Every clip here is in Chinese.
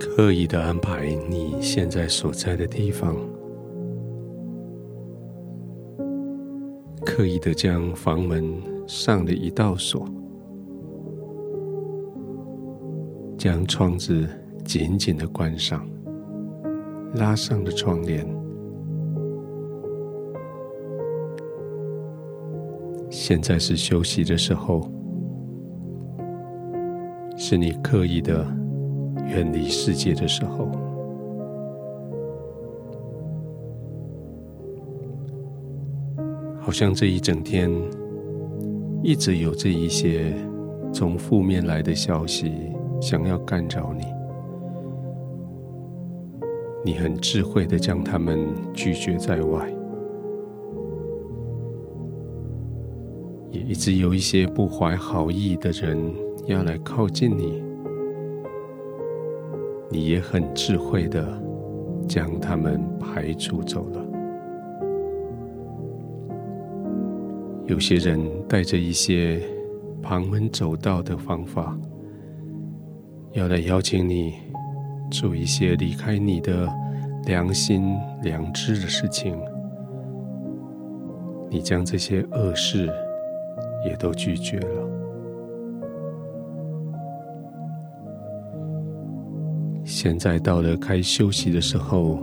刻意的安排你现在所在的地方，刻意的将房门上了一道锁，将窗子紧紧的关上，拉上了窗帘。现在是休息的时候，是你刻意的远离世界的时候，好像这一整天一直有这一些从负面来的消息想要干扰你，你很智慧的将他们拒绝在外。也一直有一些不怀好意的人要来靠近你，你也很智慧的将他们排除走了。有些人带着一些旁门左道的方法，要来邀请你做一些离开你的良心、良知的事情，你将这些恶事。也都拒绝了。现在到了该休息的时候，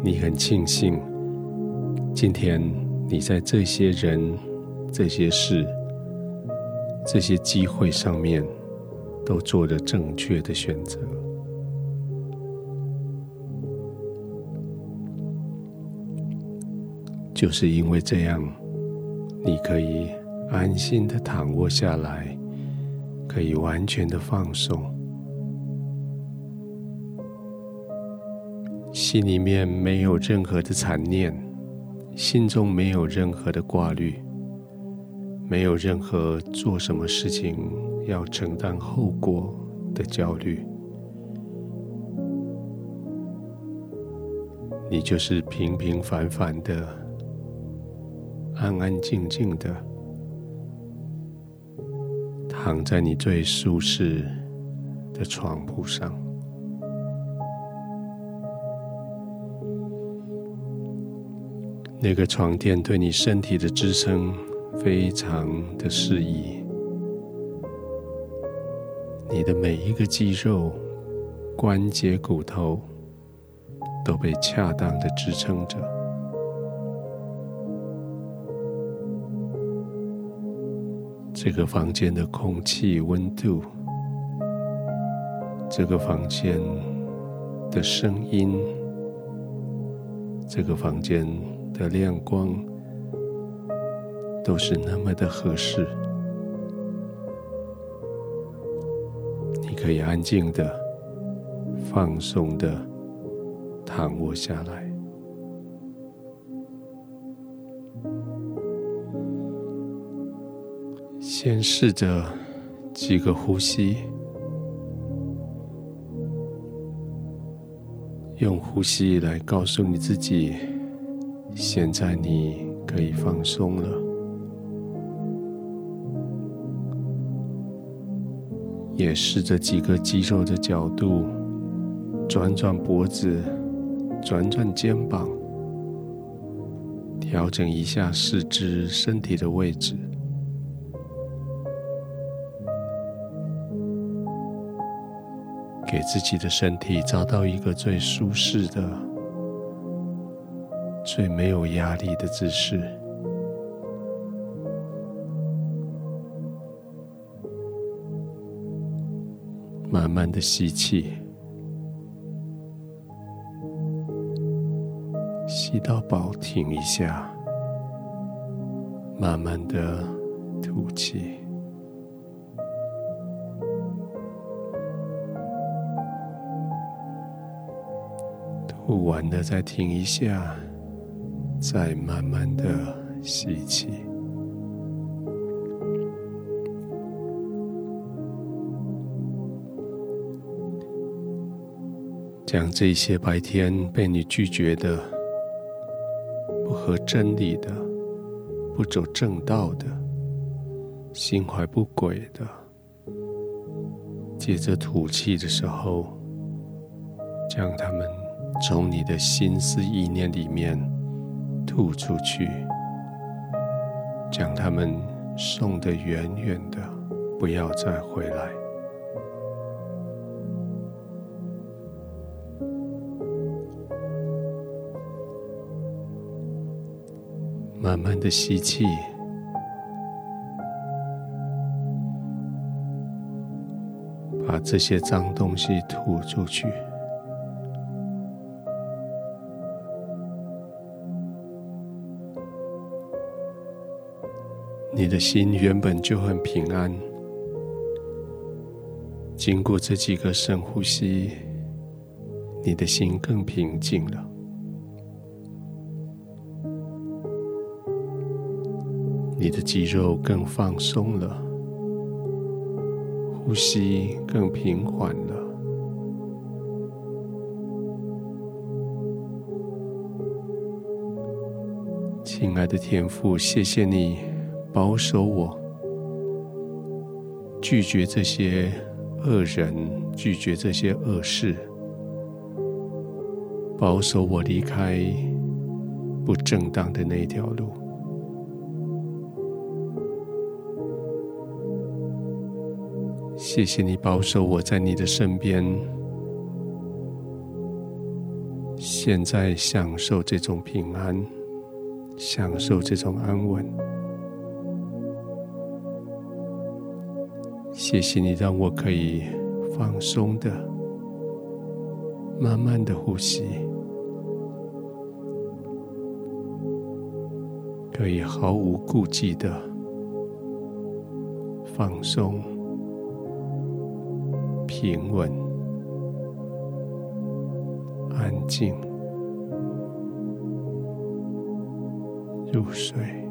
你很庆幸，今天你在这些人、这些事、这些机会上面，都做了正确的选择。就是因为这样。你可以安心的躺卧下来，可以完全的放松，心里面没有任何的残念，心中没有任何的挂虑，没有任何做什么事情要承担后果的焦虑，你就是平平凡凡的。安安静静的躺在你最舒适的床铺上，那个床垫对你身体的支撑非常的适宜，你的每一个肌肉、关节、骨头都被恰当的支撑着。这个房间的空气温度，这个房间的声音，这个房间的亮光，都是那么的合适。你可以安静的、放松的躺卧下来。先试着几个呼吸，用呼吸来告诉你自己，现在你可以放松了。也试着几个肌肉的角度，转转脖子，转转肩膀，调整一下四肢身体的位置。给自己的身体找到一个最舒适的、最没有压力的姿势。慢慢的吸气，吸到饱，停一下，慢慢的吐气。不完的再停一下，再慢慢的吸气，将这些白天被你拒绝的、不合真理的、不走正道的、心怀不轨的，接着吐气的时候，将它们从你的心思意念里面吐出去，将它们送得远远的，不要再回来。慢慢的吸气，把这些脏东西吐出去。你的心原本就很平安，经过这几个深呼吸，你的心更平静了。你的肌肉更放松了，呼吸更平缓了。亲爱的天父，谢谢你保守我，拒绝这些恶人，拒绝这些恶事，保守我离开不正当的那条路。谢谢你保守我在你的身边，现在享受这种平安，享受这种安稳。谢谢你让我可以放松的、慢慢的呼吸，可以毫无顾忌的放松。平稳、安静、入睡。